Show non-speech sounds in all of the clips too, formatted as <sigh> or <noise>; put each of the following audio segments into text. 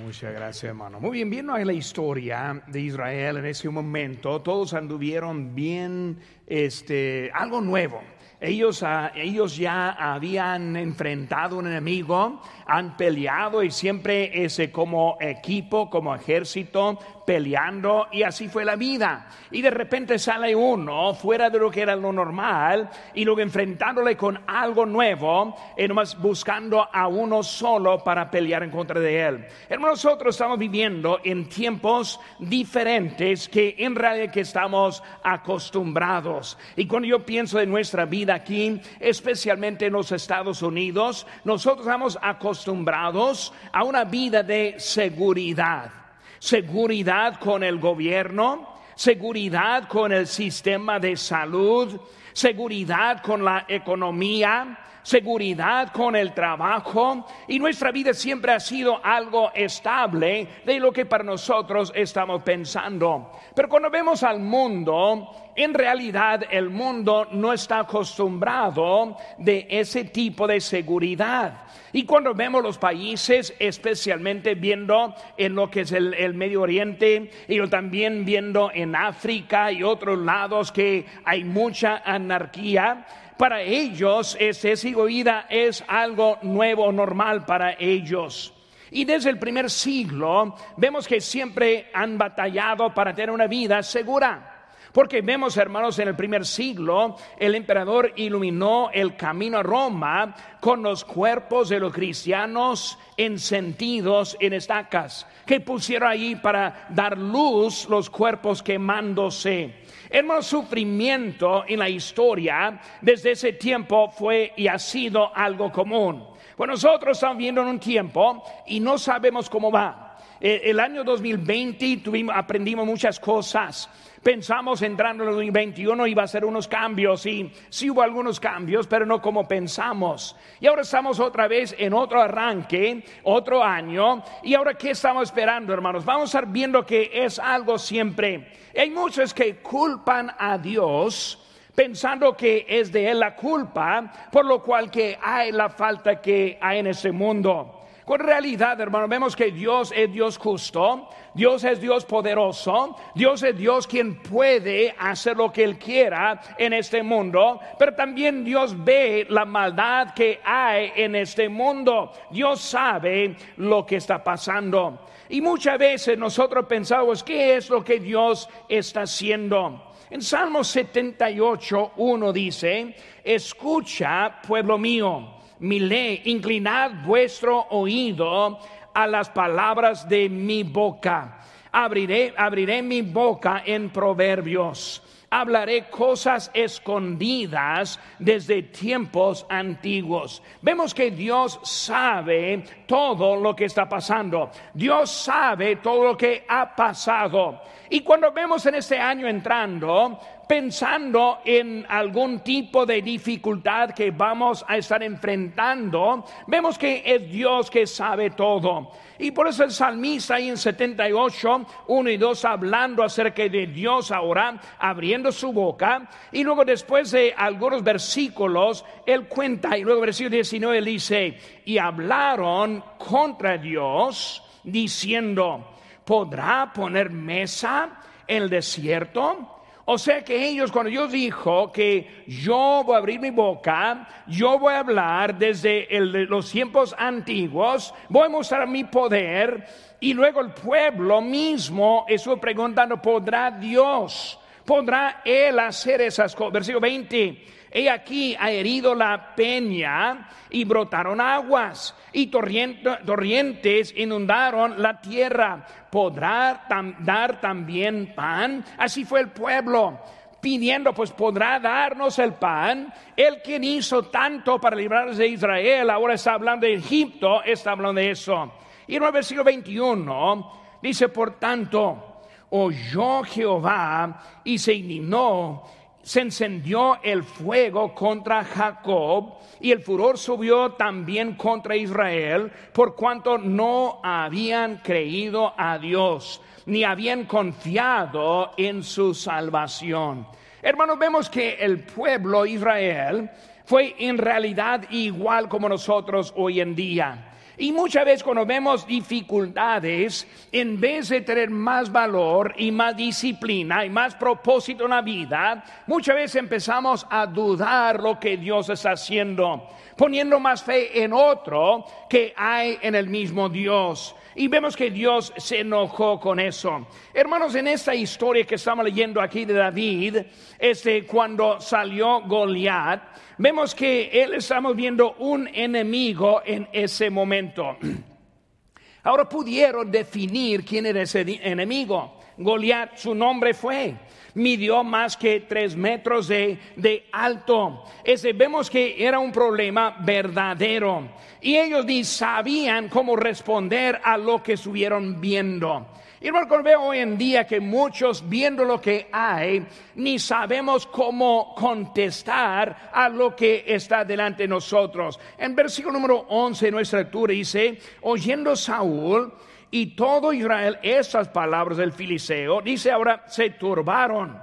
Muchas gracias, hermano. Muy bien, viendo la historia de Israel en ese momento, todos anduvieron bien, este, algo nuevo. Ellos, ah, ellos ya habían enfrentado un enemigo, han peleado y siempre ese como equipo, como ejército, peleando y así fue la vida. Y de repente sale uno fuera de lo que era lo normal y luego enfrentándole con algo nuevo y nomás buscando a uno solo para pelear en contra de él. Hermanos, nosotros estamos viviendo en tiempos diferentes que en realidad que estamos acostumbrados. Y cuando yo pienso de nuestra vida aquí, especialmente en los Estados Unidos, nosotros estamos acostumbrados a una vida de seguridad. Seguridad con el gobierno, seguridad con el sistema de salud, seguridad con la economía, seguridad con el trabajo y nuestra vida siempre ha sido algo estable de lo que para nosotros estamos pensando. Pero cuando vemos al mundo, en realidad el mundo no está acostumbrado de ese tipo de seguridad. Y cuando vemos los países, especialmente viendo en lo que es el, Medio Oriente y también viendo en África y otros lados que hay mucha anarquía, para ellos ese vida es algo nuevo, normal para ellos. Y desde el primer siglo vemos que siempre han batallado para tener una vida segura. Porque vemos, hermanos, en el primer siglo, el emperador iluminó el camino a Roma con los cuerpos de los cristianos encendidos en estacas, que pusieron allí para dar luz los cuerpos quemándose. Hermano, sufrimiento en la historia desde ese tiempo fue y ha sido algo común. Pues nosotros estamos viendo en un tiempo y no sabemos cómo va. Eh, el año 2020 tuvimos, aprendimos muchas cosas Pensamos entrando en el 2021 iba a ser unos cambios y sí hubo algunos cambios, pero no como pensamos. Y ahora estamos otra vez en otro arranque, otro año. Y ahora, ¿qué estamos esperando, hermanos? Vamos a estar viendo que es algo siempre. Hay muchos que culpan a Dios pensando que es de él la culpa, por lo cual que hay la falta que hay en ese mundo. Con realidad, hermano, vemos que Dios es Dios justo, Dios es Dios poderoso, Dios es Dios quien puede hacer lo que Él quiera en este mundo, pero también Dios ve la maldad que hay en este mundo. Dios sabe lo que está pasando. Y muchas veces nosotros pensamos, ¿qué es lo que Dios está haciendo? En Salmo 78, 1 dice, escucha, pueblo mío mi ley, inclinad vuestro oído a las palabras de mi boca. Abriré, abriré mi boca en proverbios. Hablaré cosas escondidas desde tiempos antiguos. Vemos que Dios sabe todo lo que está pasando. Dios sabe todo lo que ha pasado. Y cuando vemos en este año entrando, pensando en algún tipo de dificultad que vamos a estar enfrentando, vemos que es Dios que sabe todo. Y por eso el salmista ahí en 78, 1 y 2, hablando acerca de Dios ahora, abriendo su boca, y luego después de algunos versículos, él cuenta, y luego versículo 19 él dice, y hablaron contra Dios, diciendo, ¿podrá poner mesa en el desierto? O sea que ellos, cuando Dios dijo que yo voy a abrir mi boca, yo voy a hablar desde los tiempos antiguos, voy a mostrar mi poder, y luego el pueblo mismo estuvo preguntando, ¿podrá Dios? ¿Podrá Él hacer esas cosas? Versículo 20. He aquí ha herido la peña y brotaron aguas y torrentes inundaron la tierra. ¿Podrá dar también pan? Así fue el pueblo pidiendo, pues podrá darnos el pan. El quien hizo tanto para librarnos de Israel, ahora está hablando de Egipto, está hablando de eso. Y en el versículo 21 dice, por tanto, oyó Jehová y se indignó se encendió el fuego contra Jacob y el furor subió también contra Israel por cuanto no habían creído a Dios ni habían confiado en su salvación. Hermanos, vemos que el pueblo Israel fue en realidad igual como nosotros hoy en día. Y muchas veces cuando vemos dificultades, en vez de tener más valor y más disciplina y más propósito en la vida, muchas veces empezamos a dudar lo que Dios está haciendo, poniendo más fe en otro que hay en el mismo Dios. Y vemos que Dios se enojó con eso. Hermanos, en esta historia que estamos leyendo aquí de David, este, cuando salió Goliat, vemos que él estamos viendo un enemigo en ese momento. <clears throat> Ahora pudieron definir quién era ese enemigo. Goliat, su nombre fue midió más que tres metros de, alto. Ese, vemos que era un problema verdadero. Y ellos ni sabían cómo responder a lo que estuvieron viendo. Y hermano, veo hoy en día que muchos viendo lo que hay, ni sabemos cómo contestar a lo que está delante de nosotros. En versículo número 11 de nuestra lectura dice, oyendo Saúl, y todo Israel esas palabras del Filiseo, dice ahora, se turbaron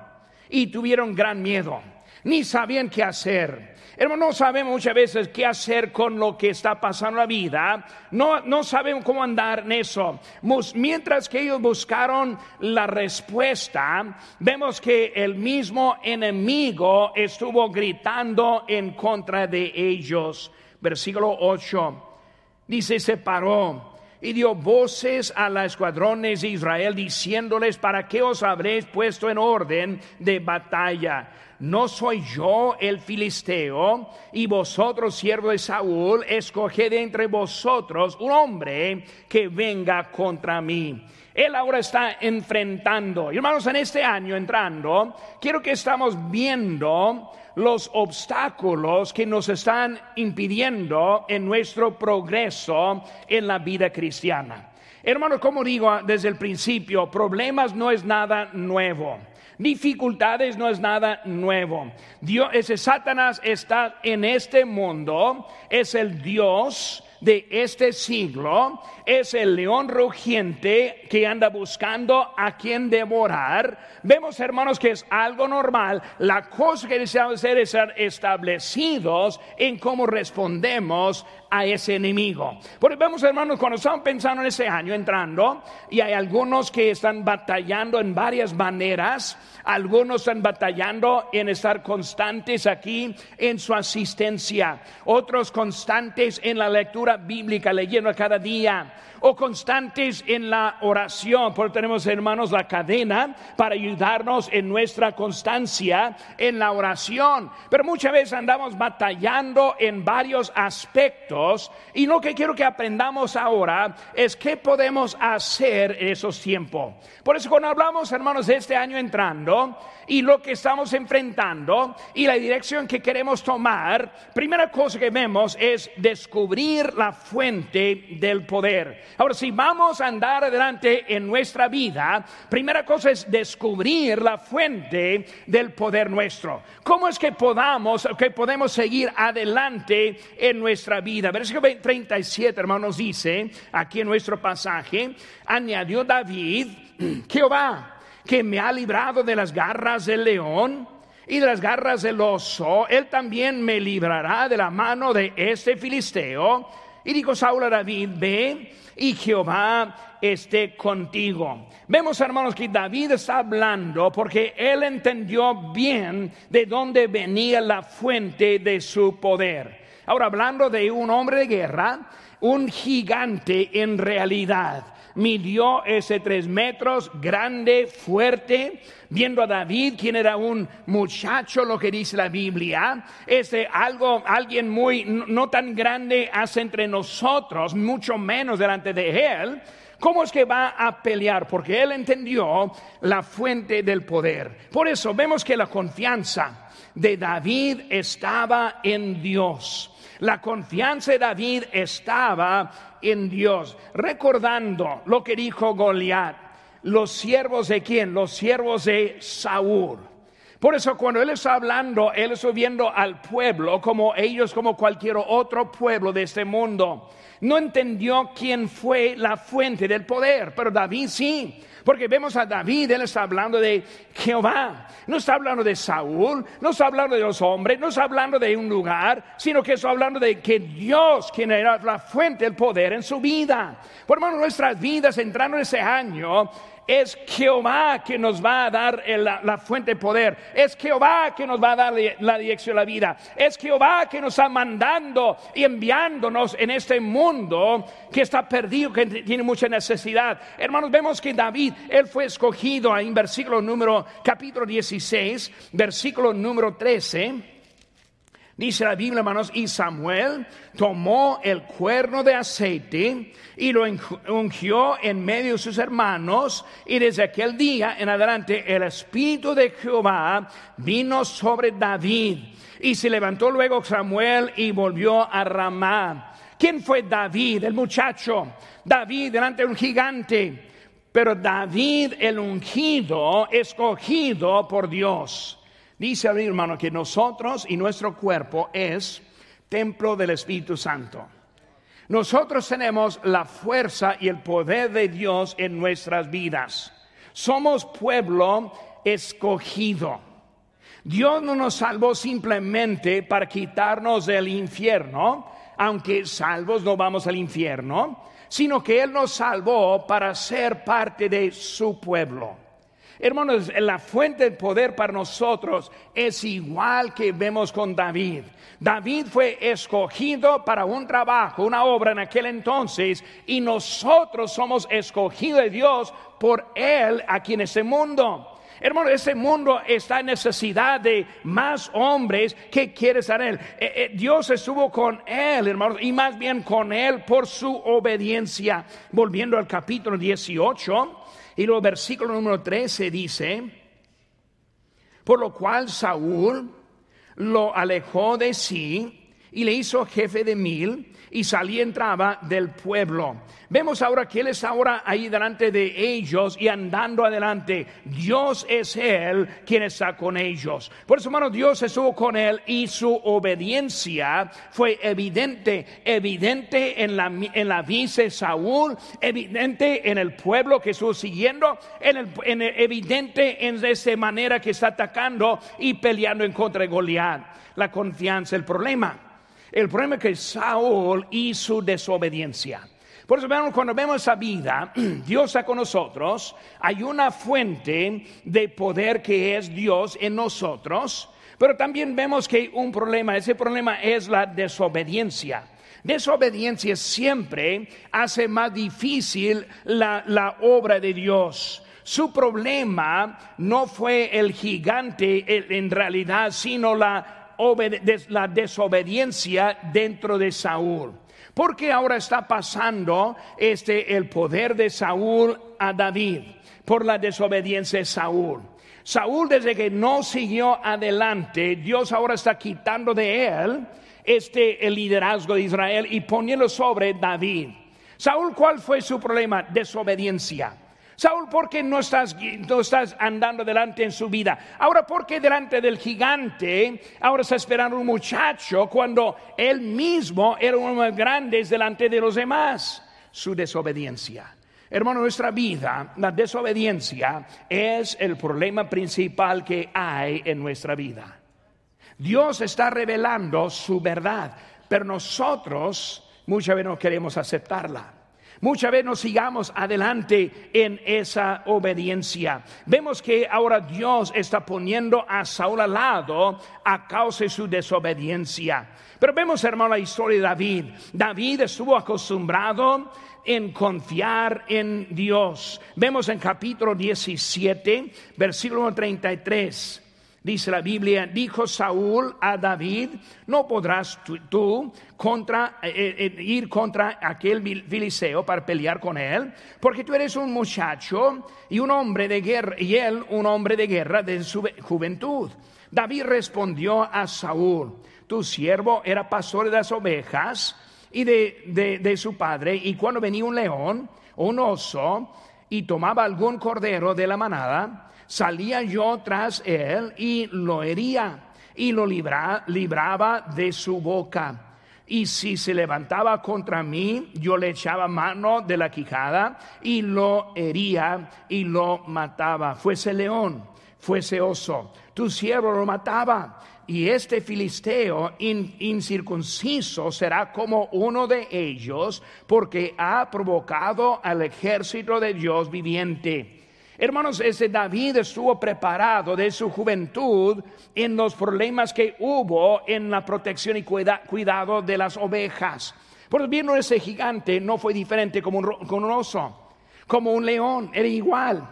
y tuvieron gran miedo, ni sabían qué hacer. Hermano, no sabemos muchas veces qué hacer con lo que está pasando en la vida, no, no sabemos cómo andar en eso. Mientras que ellos buscaron la respuesta, vemos que el mismo enemigo estuvo gritando en contra de ellos. Versículo 8 dice, se paró y dio voces a las escuadrones de Israel diciéndoles, ¿para qué os habréis puesto en orden de batalla? ¿No soy yo el filisteo y vosotros, siervos de Saúl, escoged entre vosotros un hombre que venga contra mí? Él ahora está enfrentando. hermanos, en este año entrando, quiero que estamos viendo los obstáculos que nos están impidiendo en nuestro progreso en la vida cristiana. Hermanos, como digo desde el principio, problemas no es nada nuevo. Dificultades no es nada nuevo. Dios, ese Satanás está en este mundo, es el Dios de este siglo es el león rugiente que anda buscando a quien devorar. Vemos, hermanos, que es algo normal. La cosa que deseamos hacer es ser establecidos en cómo respondemos a ese enemigo. Porque vemos, hermanos, cuando estamos pensando en ese año entrando, y hay algunos que están batallando en varias maneras, algunos están batallando en estar constantes aquí en su asistencia, otros constantes en la lectura bíblica, leyendo cada día o constantes en la oración. Porque tenemos, hermanos, la cadena para ayudarnos en nuestra constancia en la oración. Pero muchas veces andamos batallando en varios aspectos y lo que quiero que aprendamos ahora es qué podemos hacer en esos tiempos. Por eso cuando hablamos, hermanos, de este año entrando y lo que estamos enfrentando y la dirección que queremos tomar, primera cosa que vemos es descubrir la fuente del poder. Ahora, si vamos a andar adelante en nuestra vida, primera cosa es descubrir la fuente del poder nuestro. ¿Cómo es que podamos, que podemos seguir adelante en nuestra vida? Versículo 37, hermanos, dice aquí en nuestro pasaje, añadió David, <clears throat> Jehová, que me ha librado de las garras del león y de las garras del oso, él también me librará de la mano de este filisteo. Y dijo Saúl a David, ve y Jehová esté contigo. Vemos, hermanos, que David está hablando porque él entendió bien de dónde venía la fuente de su poder. Ahora, hablando de un hombre de guerra, un gigante en realidad midió ese tres metros, grande, fuerte, viendo a David, quien era un muchacho, lo que dice la Biblia, ese algo, alguien muy, no tan grande hace entre nosotros, mucho menos delante de él. ¿Cómo es que va a pelear? Porque él entendió la fuente del poder. Por eso vemos que la confianza de David estaba en Dios. La confianza de David estaba en Dios, recordando lo que dijo Goliat, los siervos de quién, los siervos de Saúl. Por eso cuando Él está hablando, Él está viendo al pueblo como ellos, como cualquier otro pueblo de este mundo. No entendió quién fue la fuente del poder, pero David sí. Porque vemos a David, él está hablando de Jehová, no está hablando de Saúl, no está hablando de los hombres, no está hablando de un lugar, sino que está hablando de que Dios, quien era la fuente del poder en su vida. Por hermano, nuestras vidas entrando en ese año, es Jehová que nos va a dar la, fuente de poder. Es Jehová que nos va a dar la dirección de la vida. Es Jehová que nos está mandando y enviándonos en este mundo que está perdido, que tiene mucha necesidad. Hermanos, vemos que David, él fue escogido en versículo número, capítulo 16, versículo número 13 Dice la Biblia, hermanos, y Samuel tomó el cuerno de aceite y lo ungió en medio de sus hermanos, y desde aquel día en adelante el Espíritu de Jehová vino sobre David. Y se levantó luego Samuel y volvió a Ramá. ¿Quién fue David, el muchacho? David delante de un gigante. Pero David el ungido, escogido por Dios. Dice mi hermano que nosotros y nuestro cuerpo es templo del Espíritu Santo. Nosotros tenemos la fuerza y el poder de Dios en nuestras vidas. Somos pueblo escogido. Dios no nos salvó simplemente para quitarnos del infierno, aunque salvos no vamos al infierno, sino que Él nos salvó para ser parte de su pueblo. Hermanos, la fuente de poder para nosotros es igual que vemos con David. David fue escogido para un trabajo, una obra en aquel entonces, y nosotros somos escogidos de Dios por Él aquí en este mundo. Hermano, ese mundo está en necesidad de más hombres que quieren en él. Eh, eh, Dios estuvo con él, hermano, y más bien con él por su obediencia. Volviendo al capítulo 18, y luego versículo número 13 dice, por lo cual Saúl lo alejó de sí y le hizo jefe de mil y salía entraba del pueblo. Vemos ahora que Él es ahora ahí delante de ellos y andando adelante. Dios es Él quien está con ellos. Por eso, hermano, Dios estuvo con Él y su obediencia fue evidente, evidente en la, en la vice Saúl, evidente en el pueblo que estuvo siguiendo, en el, evidente en esa manera que está atacando y peleando en contra de Goliat. La confianza, el problema el problema es que Saúl y su desobediencia. Por eso cuando vemos esa vida, <clears throat> Dios está con nosotros, hay una fuente de poder que es Dios en nosotros, pero también vemos que hay un problema, ese problema es la desobediencia. Desobediencia siempre hace más difícil la, la obra de Dios. Su problema no fue el gigante en realidad, sino la la desobediencia dentro de Saúl. Porque ahora está pasando este el poder de Saúl a David por la desobediencia de Saúl. Saúl desde que no siguió adelante, Dios ahora está quitando de él este el liderazgo de Israel y poniendo sobre David. Saúl, ¿cuál fue su problema? Desobediencia. Saúl, ¿por qué no estás, andando delante en su vida? Ahora, ¿por qué delante del gigante ahora está esperando un muchacho cuando él mismo era uno de los grandes delante de los demás? Su desobediencia. Hermano, nuestra vida, la desobediencia es el problema principal que hay en nuestra vida. Dios está revelando su verdad, pero nosotros muchas veces no queremos aceptarla. Muchas veces nos sigamos adelante en esa obediencia. Vemos que ahora Dios está poniendo a Saúl al lado a causa de su desobediencia. Pero vemos, hermano, la historia de David. David estuvo acostumbrado en confiar en Dios. Vemos en capítulo 17, versículo 33. Dice la Biblia, dijo Saúl a David, no podrás tú, contra, eh, eh, eh, ir contra aquel filiseo para pelear con él, porque tú eres un muchacho y un hombre de guerra, y él un hombre de guerra de su juventud. David respondió a Saúl, tu siervo era pastor de las ovejas y de, de su padre, y cuando venía un león un oso, y tomaba algún cordero de la manada, salía yo tras él y lo hería y lo libraba de su boca. Y si se levantaba contra mí, yo le echaba mano de la quijada y lo hería y lo mataba. Fuese león, fuese oso, tu siervo lo mataba. Y este filisteo incircunciso será como uno de ellos, porque ha provocado al ejército de Dios viviente. Hermanos, ese David estuvo preparado de su juventud en los problemas que hubo en la protección y cuidado de las ovejas. Por viendo ese gigante no fue diferente como un, oso, como un león, era igual.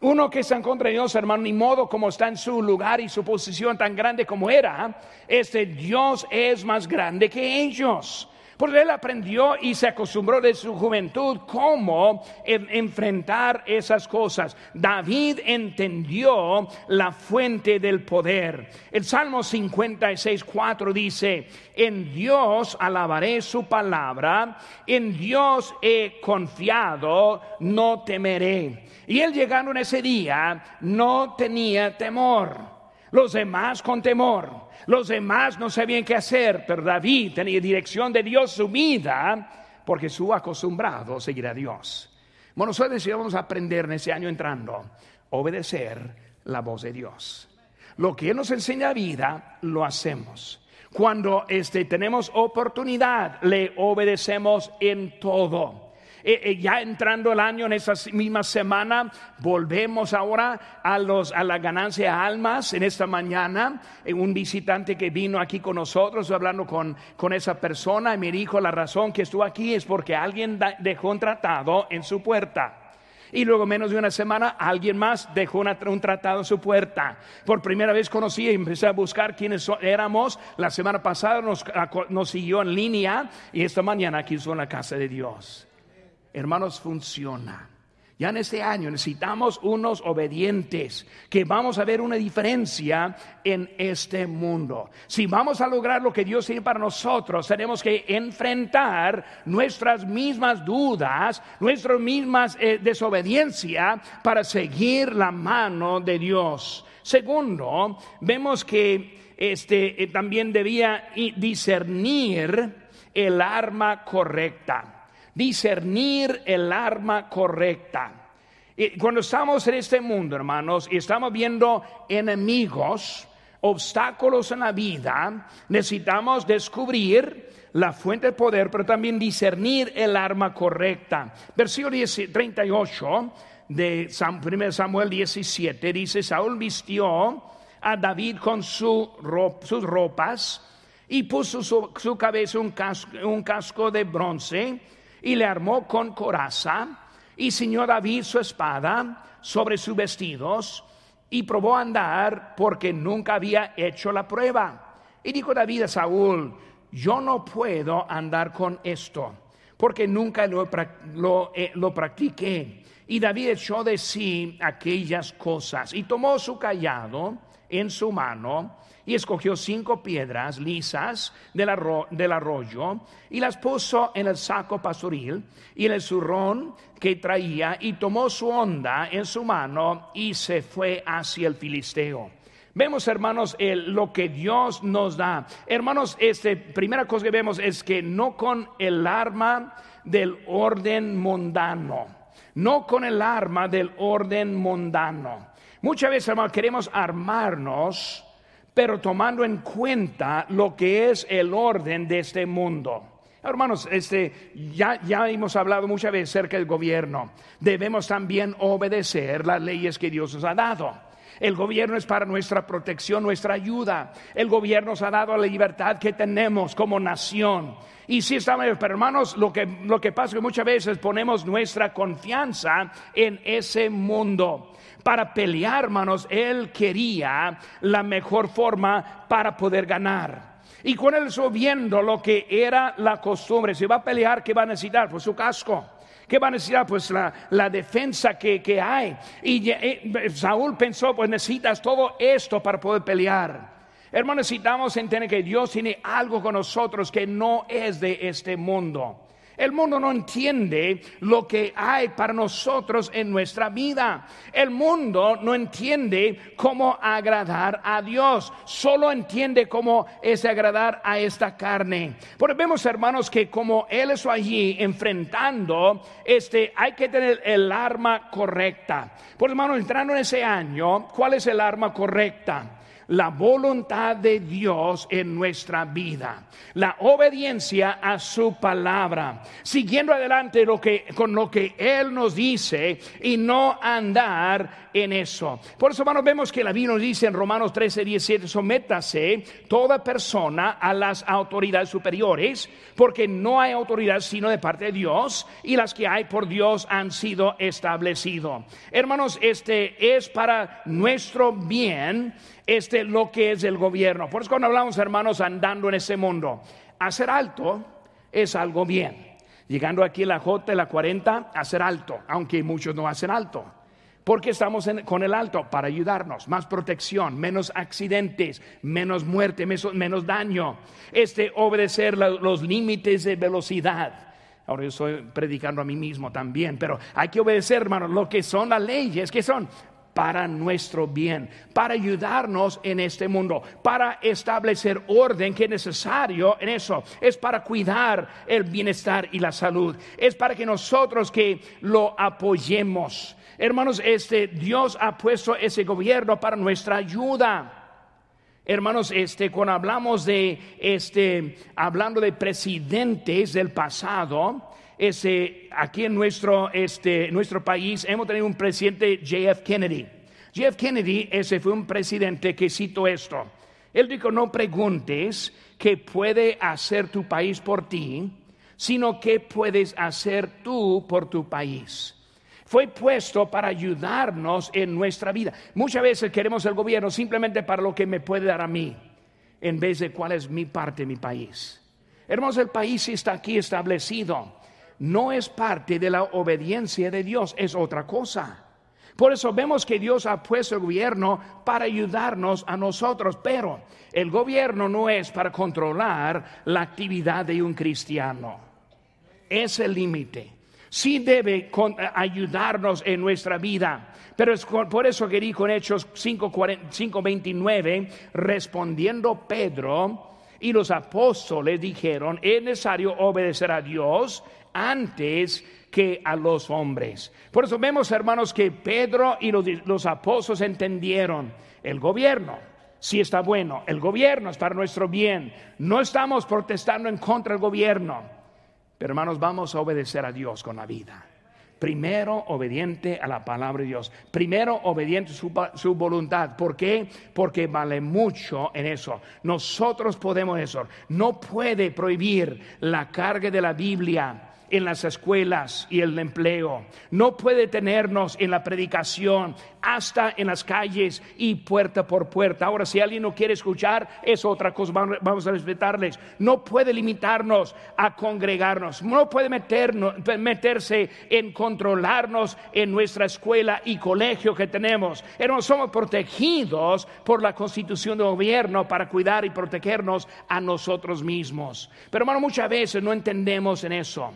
Uno que está en contra de Dios, hermano, ni modo como está en su lugar y su posición tan grande como era, este Dios es más grande que ellos. Porque él aprendió y se acostumbró de su juventud cómo enfrentar esas cosas. David entendió la fuente del poder. El Salmo 56, 4 dice, en Dios alabaré su palabra, en Dios he confiado, no temeré. Y él llegando en ese día no tenía temor. Los demás con temor. Los demás no sabían qué hacer, pero David tenía dirección de Dios su vida porque su acostumbrado a seguir a Dios. Bueno, nosotros a aprender en ese año entrando, obedecer la voz de Dios. Lo que Él nos enseña vida, lo hacemos. Cuando este, tenemos oportunidad, le obedecemos en todo. Eh, eh, ya entrando el año en esa misma semana, volvemos ahora a, los, a la ganancia de almas. En esta mañana, eh, un visitante que vino aquí con nosotros, hablando con, con esa persona, y me dijo, la razón que estuvo aquí es porque alguien dejó un tratado en su puerta. Y luego, menos de una semana, alguien más dejó un tratado en su puerta. Por primera vez conocí y empecé a buscar quiénes éramos. La semana pasada nos, nos siguió en línea y esta mañana aquí en la casa de Dios hermanos, funciona. Ya en este año necesitamos unos obedientes, que vamos a ver una diferencia en este mundo. Si vamos a lograr lo que Dios tiene para nosotros, tenemos que enfrentar nuestras mismas dudas, nuestras mismas eh, desobediencia para seguir la mano de Dios. Segundo, vemos que este eh, también debía discernir el arma correcta discernir el arma correcta. Y cuando estamos en este mundo, hermanos, y estamos viendo enemigos, obstáculos en la vida, necesitamos descubrir la fuente de poder, pero también discernir el arma correcta. Versículo 38 de 1 Samuel 17 dice, Saúl vistió a David con sus ropas y puso su, su cabeza un casco, un casco de bronce y le armó con coraza y ciñó David su espada sobre sus vestidos y probó a andar porque nunca había hecho la prueba. Y dijo David a Saúl, yo no puedo andar con esto porque nunca lo, eh, lo practiqué. Y David echó de sí aquellas cosas y tomó su callado en su mano y escogió cinco piedras lisas del, arroyo y las puso en el saco pastoril y en el zurrón que traía y tomó su onda en su mano y se fue hacia el filisteo. Vemos, hermanos, lo que Dios nos da. Hermanos, este, primera cosa que vemos es que no con el arma del orden mundano, no con el arma del orden mundano. Muchas veces, queremos armarnos pero tomando en cuenta lo que es el orden de este mundo. Hermanos, este, ya, ya hemos hablado muchas veces acerca del gobierno. Debemos también obedecer las leyes que Dios nos ha dado. El gobierno es para nuestra protección, nuestra ayuda. El gobierno nos ha dado la libertad que tenemos como nación. Y si estamos, pero hermanos, lo que, lo que pasa es que muchas veces ponemos nuestra confianza en ese mundo para pelear, hermanos, él quería la mejor forma para poder ganar. Y con él viendo lo que era la costumbre, si va a pelear, ¿qué va a necesitar? Pues su casco. ¿Qué va a necesitar? Pues la, defensa que, que, hay. Y eh, Saúl pensó, pues necesitas todo esto para poder pelear. Hermanos, necesitamos entender que Dios tiene algo con nosotros que no es de este mundo. El mundo no entiende lo que hay para nosotros en nuestra vida. El mundo no entiende cómo agradar a Dios. Solo entiende cómo es agradar a esta carne. Porque vemos, hermanos, que como Él es allí enfrentando, este, hay que tener el arma correcta. Por hermanos, entrando en ese año, ¿cuál es el arma correcta? La voluntad de Dios en nuestra vida, la obediencia a su palabra, siguiendo adelante lo que, con lo que Él nos dice y no andar en eso. Por eso, hermanos, vemos que la Biblia nos dice en Romanos 13, 17, sométase toda persona a las autoridades superiores, porque no hay autoridad sino de parte de Dios, y las que hay por Dios han sido establecidos. Hermanos, este es para nuestro bien este lo que es el gobierno. Por eso cuando hablamos, hermanos, andando en ese mundo, hacer alto es algo bien. Llegando aquí a la J, la 40, hacer alto, aunque muchos no hacen alto. Porque estamos con el alto para ayudarnos, más protección, menos accidentes, menos muerte, menos, daño. Este obedecer los límites de velocidad. Ahora yo estoy predicando a mí mismo también, pero hay que obedecer, hermanos, lo que son las leyes, que son para nuestro bien, para ayudarnos en este mundo, para establecer orden que es necesario en eso, es para cuidar el bienestar y la salud, es para que nosotros que lo apoyemos. Hermanos, este Dios ha puesto ese gobierno para nuestra ayuda. Hermanos, este cuando hablamos de este hablando de presidentes del pasado, ese, aquí en nuestro, este, nuestro país hemos tenido un presidente JF Kennedy. JF Kennedy, ese fue un presidente que citó esto. Él dijo, no preguntes qué puede hacer tu país por ti, sino qué puedes hacer tú por tu país. Fue puesto para ayudarnos en nuestra vida. Muchas veces queremos el gobierno simplemente para lo que me puede dar a mí, en vez de cuál es mi parte, mi país. Hermanos, el país está aquí establecido no es parte de la obediencia de Dios, es otra cosa. Por eso vemos que Dios ha puesto el gobierno para ayudarnos a nosotros, pero el gobierno no es para controlar la actividad de un cristiano. Es el límite. Sí debe ayudarnos en nuestra vida. Pero es por eso que dijo en Hechos 5.29, respondiendo Pedro y los apóstoles dijeron, es necesario obedecer a Dios antes que a los hombres. Por eso vemos, hermanos, que Pedro y los, apóstoles entendieron el gobierno. Si está bueno, el gobierno es para nuestro bien. No estamos protestando en contra del gobierno. Pero hermanos, vamos a obedecer a Dios con la vida. Primero obediente a la palabra de Dios. Primero obediente a su, voluntad. ¿Por qué? Porque vale mucho en eso. Nosotros podemos eso. No puede prohibir la carga de la Biblia en las escuelas y el empleo. No puede tenernos en la predicación hasta en las calles y puerta por puerta. Ahora, si alguien no quiere escuchar, es otra cosa, vamos a respetarles. No puede limitarnos a congregarnos. No puede meternos, meterse en controlarnos en nuestra escuela y colegio que tenemos. Hermanos, somos protegidos por la constitución de gobierno para cuidar y protegernos a nosotros mismos. Pero hermano, muchas veces no entendemos en eso.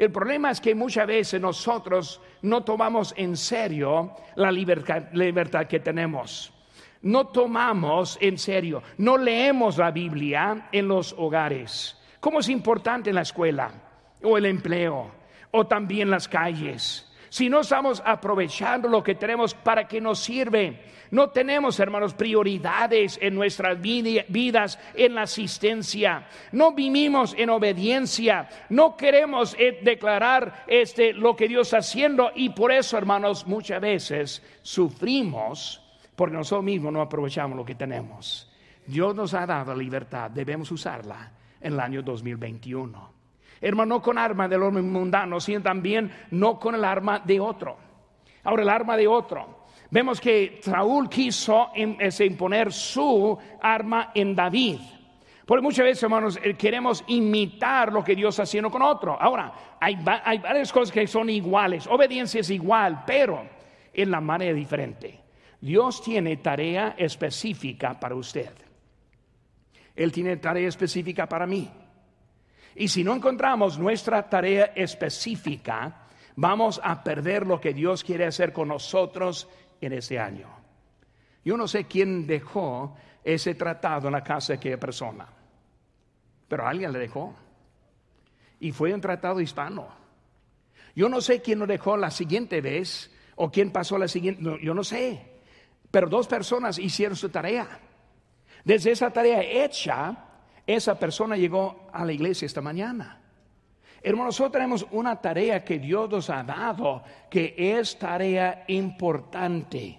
El problema es que muchas veces nosotros no tomamos en serio la libertad, que tenemos. No tomamos en serio, no leemos la Biblia en los hogares. ¿Cómo es importante en la escuela o el empleo o también las calles? Si no estamos aprovechando lo que tenemos para que nos sirve. No tenemos, hermanos, prioridades en nuestras vidas, en la asistencia. No vivimos en obediencia. No queremos eh, declarar este, lo que Dios está haciendo y por eso, hermanos, muchas veces sufrimos porque nosotros mismos no aprovechamos lo que tenemos. Dios nos ha dado libertad, debemos usarla en el año 2021. Hermano, no con arma del hombre mundano, sino también no con el arma de otro. Ahora, el arma de otro. Vemos que Saúl quiso imponer su arma en David. Porque muchas veces, hermanos, eh, queremos imitar lo que Dios está haciendo con otro. Ahora, hay, hay varias cosas que son iguales. Obediencia es igual, pero en la manera diferente. Dios tiene tarea específica para usted. Él tiene tarea específica para mí. Y si no encontramos nuestra tarea específica, vamos a perder lo que Dios quiere hacer con nosotros en ese año. Yo no sé quién dejó ese tratado en la casa de aquella persona, pero alguien le dejó. Y fue un tratado hispano. Yo no sé quién lo dejó la siguiente vez o quién pasó la siguiente, yo no sé. Pero dos personas hicieron su tarea. Desde esa tarea hecha, esa persona llegó a la iglesia esta mañana. Hermanos, nosotros tenemos una tarea que Dios nos ha dado, que es tarea importante.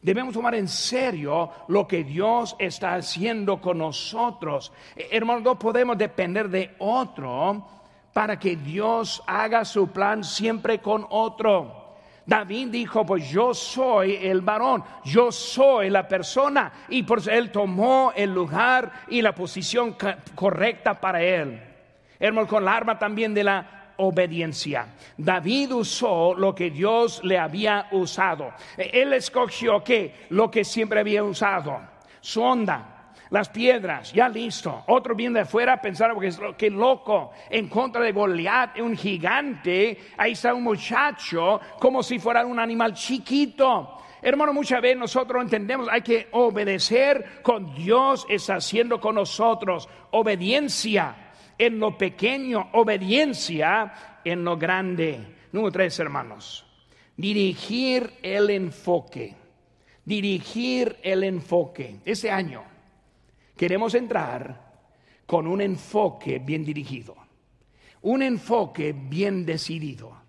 Debemos tomar en serio lo que Dios está haciendo con nosotros. Hermanos, no podemos depender de otro para que Dios haga su plan siempre con otro. David dijo, pues yo soy el varón, yo soy la persona. Y por él tomó el lugar y la posición correcta para él. Hermano, con la arma también de la obediencia. David usó lo que Dios le había usado. Él escogió que lo que siempre había usado, su onda, las piedras, ya listo. Otro viene de afuera pensaron que, que loco, en contra de Goliat, un gigante, ahí está un muchacho como si fuera un animal chiquito. Hermano, muchas veces nosotros entendemos, hay que obedecer con Dios está haciendo con nosotros. Obediencia en lo pequeño, obediencia en lo grande. Número tres, hermanos. Dirigir el enfoque. Dirigir el enfoque. Ese año queremos entrar con un enfoque bien dirigido, un enfoque bien decidido.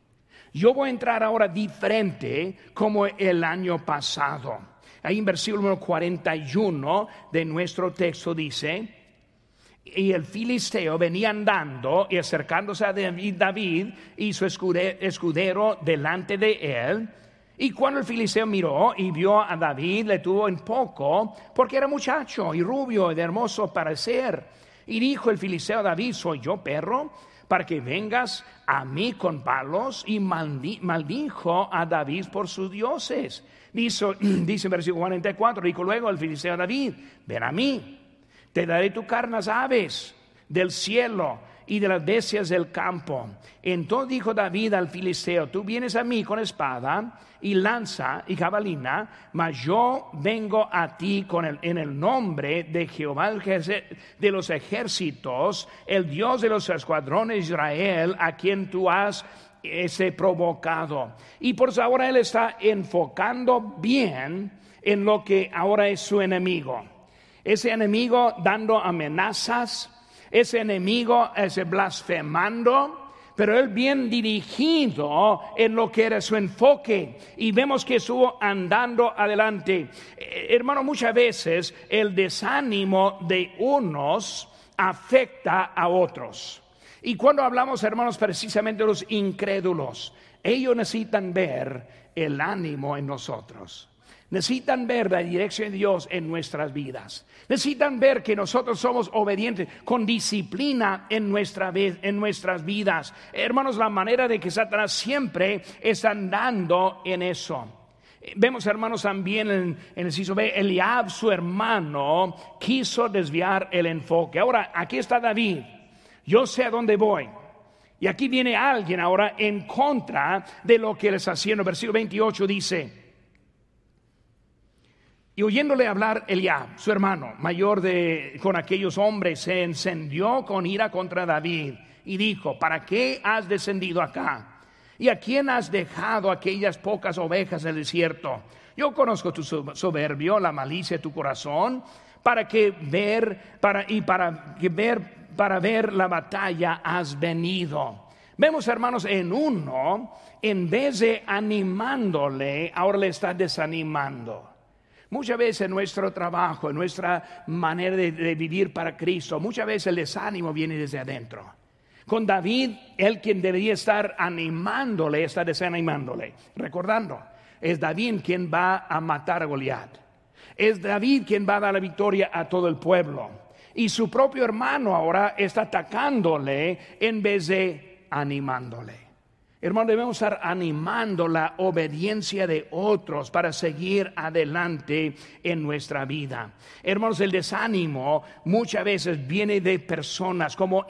Yo voy a entrar ahora diferente como el año pasado. Ahí en versículo 41 de nuestro texto dice, y el filisteo venía andando y acercándose a David, David y su escudero delante de él, y cuando el filisteo miró y vio a David, le tuvo en poco, porque era muchacho y rubio y de hermoso parecer. Y dijo el filisteo a David, ¿soy yo perro? Para que vengas a mí con palos. Y maldijo a David por sus dioses. Dice, <clears throat> dice en versículo 44, dijo luego el filisteo a David, ven a mí, te daré tu carne aves del cielo y de las bestias del campo. Entonces dijo David al filisteo, tú vienes a mí con espada y lanza y jabalina, mas yo vengo a ti con el, en el nombre de Jehová de los ejércitos, el Dios de los escuadrones de Israel, a quien tú has ese provocado. Y por ahora él está enfocando bien en lo que ahora es su enemigo. Ese enemigo dando amenazas, ese enemigo, ese blasfemando, pero él bien dirigido en lo que era su enfoque y vemos que estuvo andando adelante. Eh, hermano, muchas veces el desánimo de unos afecta a otros. Y cuando hablamos, hermanos, precisamente de los incrédulos, ellos necesitan ver el ánimo en nosotros. Necesitan ver la dirección de Dios en nuestras vidas. Necesitan ver que nosotros somos obedientes con disciplina en, nuestra, en nuestras vidas. Hermanos, la manera de que Satanás siempre está andando en eso. Vemos, hermanos, también en, el ciso B, Eliab, su hermano, quiso desviar el enfoque. Ahora, aquí está David. Yo sé a dónde voy. Y aquí viene alguien ahora en contra de lo que él está haciendo. Versículo 28 dice, y oyéndole hablar Eliab, su hermano, mayor de con aquellos hombres, se encendió con ira contra David y dijo, ¿para qué has descendido acá? ¿Y a quién has dejado aquellas pocas ovejas del desierto? Yo conozco tu soberbio, la malicia de tu corazón, para que ver, para, y para que ver, para ver la batalla has venido. Vemos, hermanos, en uno, en vez de animándole, ahora le está desanimando. Muchas veces nuestro trabajo, nuestra manera de, vivir para Cristo, muchas veces el desánimo viene desde adentro. Con David, él quien debería estar animándole, está desanimándole. Recordando, es David quien va a matar a Goliat. Es David quien va a dar la victoria a todo el pueblo. Y su propio hermano ahora está atacándole en vez de animándole. Hermano, debemos estar animando la obediencia de otros para seguir adelante en nuestra vida. Hermanos, el desánimo muchas veces viene de personas como,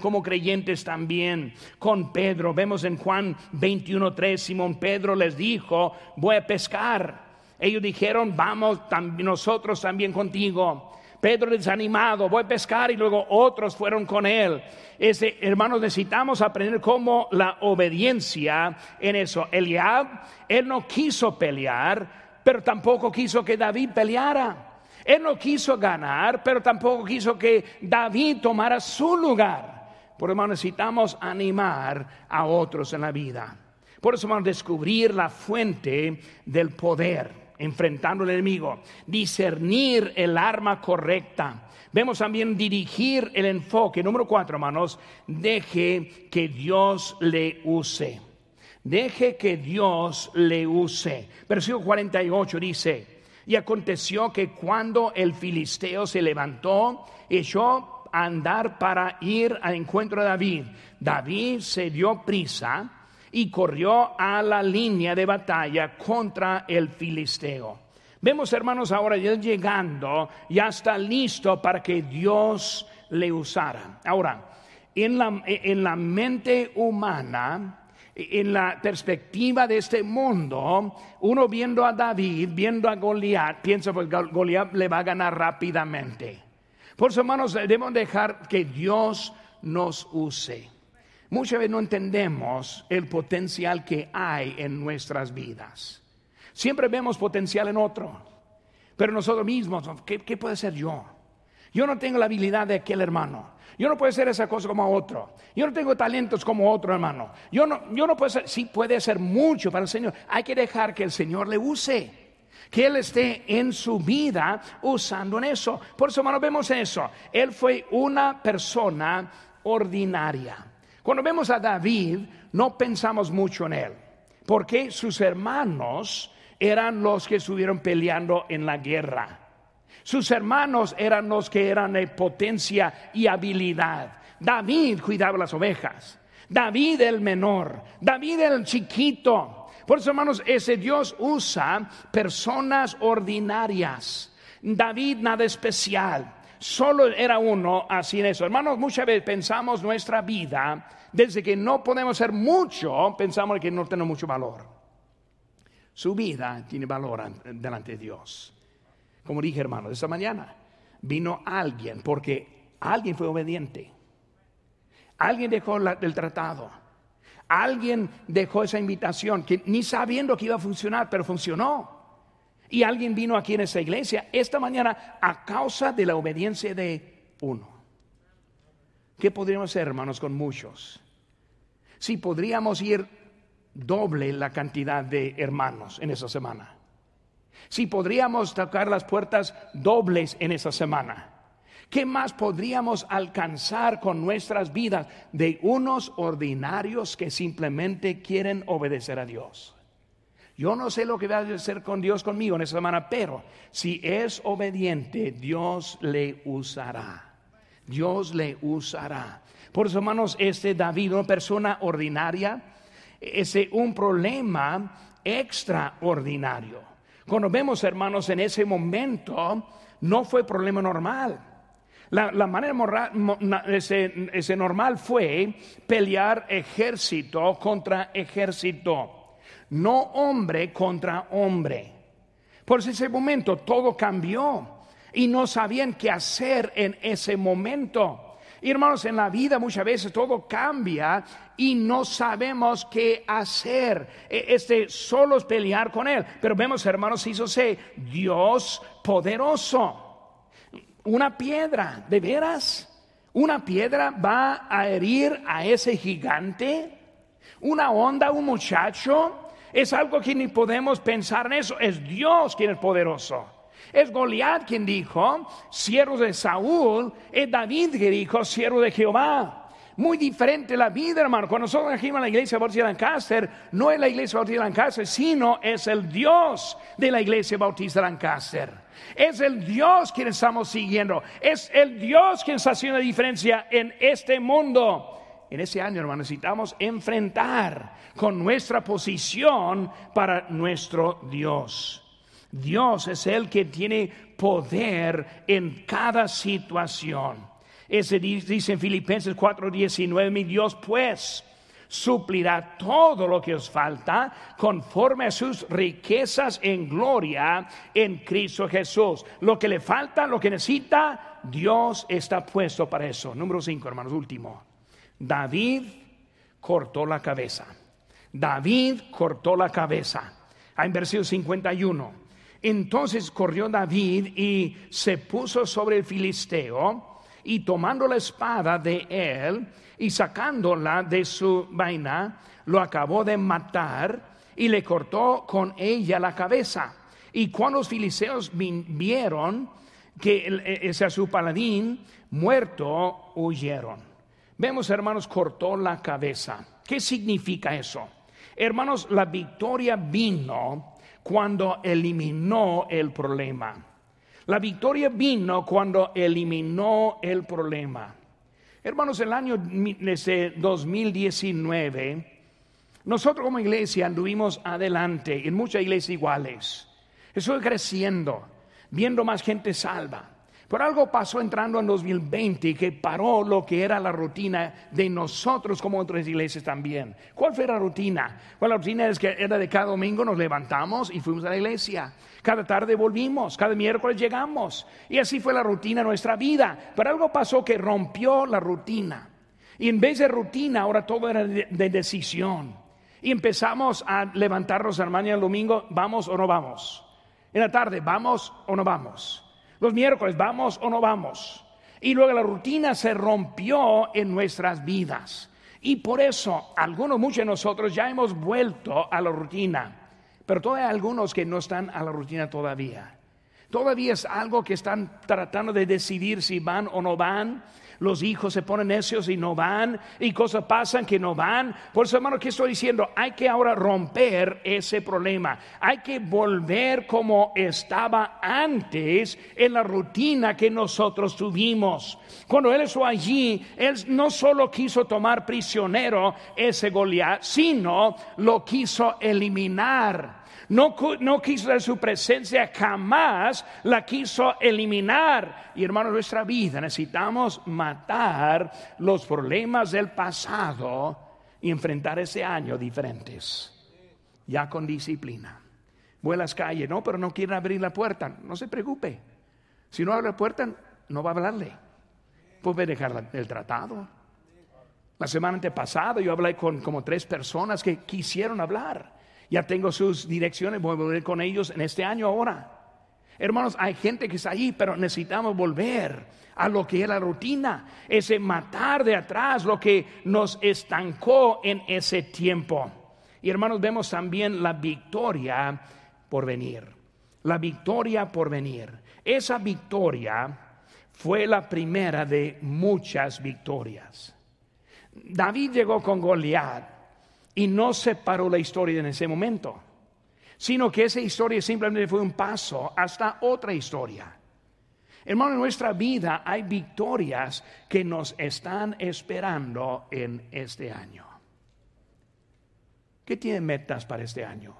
como creyentes también. Con Pedro, vemos en Juan 21.3, Simón Pedro les dijo, voy a pescar. Ellos dijeron, vamos nosotros también contigo. Pedro desanimado, voy a pescar y luego otros fueron con él. Ese, hermanos, necesitamos aprender cómo la obediencia en eso. Eliab, él no quiso pelear, pero tampoco quiso que David peleara. Él no quiso ganar, pero tampoco quiso que David tomara su lugar. Por eso necesitamos animar a otros en la vida. Por eso a descubrir la fuente del poder enfrentando al enemigo, discernir el arma correcta. Vemos también dirigir el enfoque. Número cuatro, hermanos, deje que Dios le use. Deje que Dios le use. Versículo 48 dice, y aconteció que cuando el filisteo se levantó, echó a andar para ir al encuentro de David. David se dio prisa y corrió a la línea de batalla contra el filisteo. Vemos, hermanos, ahora ya llegando, ya está listo para que Dios le usara. Ahora, en la, en la mente humana, en la perspectiva de este mundo, uno viendo a David, viendo a Goliat, piensa pues, Goliat le va a ganar rápidamente. Por eso, hermanos, debemos dejar que Dios nos use. Muchas veces no entendemos el potencial que hay en nuestras vidas. Siempre vemos potencial en otro, pero nosotros mismos, ¿qué, puede ser yo? Yo no tengo la habilidad de aquel hermano. Yo no puedo hacer esa cosa como otro. Yo no tengo talentos como otro hermano. Yo no, yo no puedo ser, sí puede ser mucho para el Señor. Hay que dejar que el Señor le use. Que Él esté en su vida usando en eso. Por eso, hermano, vemos eso. Él fue una persona ordinaria. Cuando vemos a David, no pensamos mucho en él, porque sus hermanos eran los que estuvieron peleando en la guerra. Sus hermanos eran los que eran de potencia y habilidad. David cuidaba las ovejas. David el menor. David el chiquito. Por eso, hermanos, ese Dios usa personas ordinarias. David nada especial. Solo era uno así en eso. Hermanos, muchas veces pensamos nuestra vida desde que no podemos hacer mucho, pensamos que no tiene mucho valor. Su vida tiene valor delante de Dios. Como dije, hermano, esta mañana vino alguien porque alguien fue obediente. Alguien dejó el tratado. Alguien dejó esa invitación que ni sabiendo que iba a funcionar, pero funcionó. Y alguien vino aquí en esta iglesia esta mañana a causa de la obediencia de uno. ¿Qué podríamos hacer, hermanos, con muchos? Si podríamos ir doble la cantidad de hermanos en esa semana. Si podríamos tocar las puertas dobles en esa semana. ¿Qué más podríamos alcanzar con nuestras vidas de unos ordinarios que simplemente quieren obedecer a Dios? Yo no sé lo que va a hacer con Dios conmigo en esa semana, pero si es obediente, Dios le usará. Dios le usará. Por eso, hermanos, este David, una persona ordinaria, es un problema extraordinario. Cuando vemos, hermanos, en ese momento, no fue problema normal. La, manera ese, normal fue pelear ejército contra ejército, no hombre contra hombre. Por ese momento todo cambió y no sabían qué hacer en ese momento. Y hermanos, en la vida muchas veces todo cambia y no sabemos qué hacer. E, este solo es pelear con Él. Pero vemos, hermanos, hizo Dios poderoso. Una piedra, ¿de veras? ¿Una piedra va a herir a ese gigante? ¿Una onda, un muchacho? Es algo que ni podemos pensar en eso. Es Dios quien es poderoso. Es Goliat quien dijo, siervo de Saúl, es David que dijo, siervo de Jehová. Muy diferente la vida, hermano. Cuando nosotros aquí en la iglesia Bautista de Lancaster, no es la iglesia Bautista de Lancaster, sino es el Dios de la iglesia Bautista de Lancaster. Es el Dios quien estamos siguiendo. Es el Dios quien está haciendo la diferencia en este mundo. En ese año, hermano, necesitamos enfrentar con nuestra posición para nuestro Dios. Dios es el que tiene poder en cada situación. Ese dice en Filipenses 4:19, mi Dios pues suplirá todo lo que os falta conforme a sus riquezas en gloria en Cristo Jesús. Lo que le falta, lo que necesita, Dios está puesto para eso. Número 5, hermanos, último. David cortó la cabeza. David cortó la cabeza. En versículo 51. Entonces corrió David y se puso sobre el filisteo y tomando la espada de él, y sacándola de su vaina, lo acabó de matar y le cortó con ella la cabeza. Y cuando los filisteos vieron que ese a su paladín muerto, huyeron. Vemos, hermanos, cortó la cabeza. ¿Qué significa eso? Hermanos, la victoria vino cuando eliminó el problema. La victoria vino cuando eliminó el problema. Hermanos, el año 2019, nosotros como iglesia anduvimos adelante en muchas iglesias iguales. Estoy creciendo, viendo más gente salva. Pero algo pasó entrando en 2020 que paró lo que era la rutina de nosotros como otras iglesias también. ¿Cuál fue la rutina? Bueno, la rutina es que era de cada domingo nos levantamos y fuimos a la iglesia. Cada tarde volvimos, cada miércoles llegamos. Y así fue la rutina de nuestra vida. Pero algo pasó que rompió la rutina. Y en vez de rutina, ahora todo era de, decisión. Y empezamos a levantarnos, hermanos, el domingo, ¿vamos o no vamos? En la tarde, ¿vamos o no vamos? Los miércoles, ¿vamos o no vamos? Y luego la rutina se rompió en nuestras vidas. Y por eso, algunos, muchos de nosotros ya hemos vuelto a la rutina. Pero todavía hay algunos que no están a la rutina todavía. Todavía es algo que están tratando de decidir si van o no van los hijos se ponen necios y no van, y cosas pasan que no van. Por eso, hermano, ¿qué estoy diciendo? Hay que ahora romper ese problema. Hay que volver como estaba antes en la rutina que nosotros tuvimos. Cuando él estuvo allí, él no solo quiso tomar prisionero ese Goliat, sino lo quiso eliminar. No, quiso de su presencia, jamás la quiso eliminar. Y hermano, nuestra vida necesitamos matar los problemas del pasado y enfrentar ese año diferentes, ya con disciplina. Voy a las calles, no, pero no quieren abrir la puerta. No se preocupe. Si no abre la puerta, no va a hablarle. Puede dejar el tratado. La semana antepasada yo hablé con como tres personas que quisieron hablar. Ya tengo sus direcciones, voy a volver con ellos en este año ahora. Hermanos, hay gente que está ahí, pero necesitamos volver a lo que es la rutina, ese matar de atrás lo que nos estancó en ese tiempo. Y hermanos, vemos también la victoria por venir. La victoria por venir. Esa victoria fue la primera de muchas victorias. David llegó con Goliat y no se paró la historia en ese momento, sino que esa historia simplemente fue un paso hasta otra historia. Hermano, en nuestra vida hay victorias que nos están esperando en este año. ¿Qué tiene metas para este año?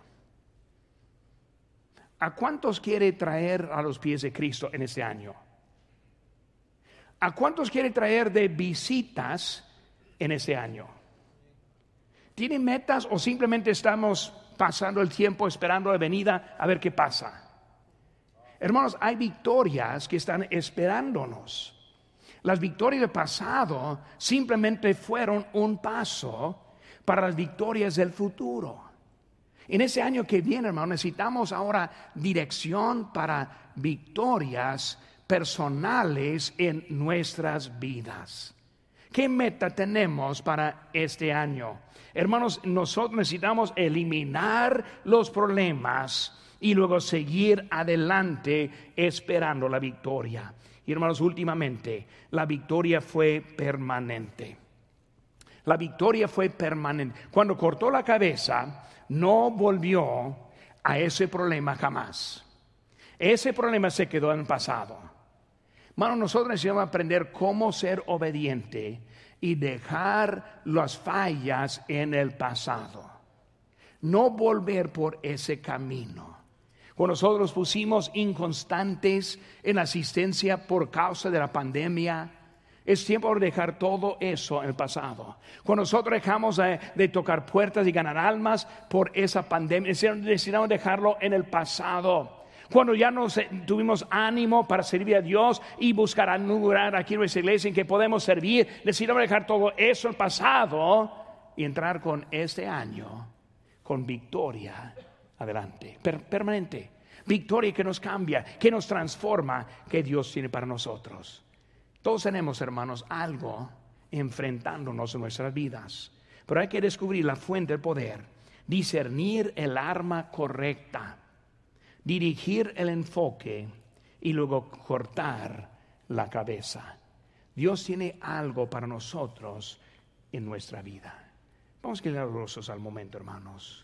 ¿A cuántos quiere traer a los pies de Cristo en este año? ¿A cuántos quiere traer de visitas en este año? ¿Tiene metas o simplemente estamos pasando el tiempo esperando la venida a ver qué pasa? Hermanos, hay victorias que están esperándonos. Las victorias del pasado simplemente fueron un paso para las victorias del futuro. En ese año que viene, hermano, necesitamos ahora dirección para victorias personales en nuestras vidas. ¿Qué meta tenemos para este año? Hermanos, nosotros necesitamos eliminar los problemas y luego seguir adelante esperando la victoria. Y hermanos, últimamente, la victoria fue permanente. La victoria fue permanente. Cuando cortó la cabeza, no volvió a ese problema jamás. Ese problema se quedó en el pasado. Hermanos, nosotros necesitamos aprender cómo ser obediente y dejar las fallas en el pasado. No volver por ese camino. Cuando nosotros pusimos inconstantes en asistencia por causa de la pandemia, es tiempo de dejar todo eso en el pasado. Cuando nosotros dejamos de, tocar puertas y ganar almas por esa pandemia, necesitamos dejarlo en el pasado. Cuando ya no tuvimos ánimo para servir a Dios y buscar anular aquí en nuestra iglesia en que podemos servir, necesitamos dejar todo eso en pasado y entrar con este año con victoria adelante, permanente. Victoria que nos cambia, que nos transforma, que Dios tiene para nosotros. Todos tenemos, hermanos, algo enfrentándonos en nuestras vidas, pero hay que descubrir la fuente del poder, discernir el arma correcta, dirigir el enfoque y luego cortar la cabeza. Dios tiene algo para nosotros en nuestra vida. Vamos a quedar al momento, hermanos.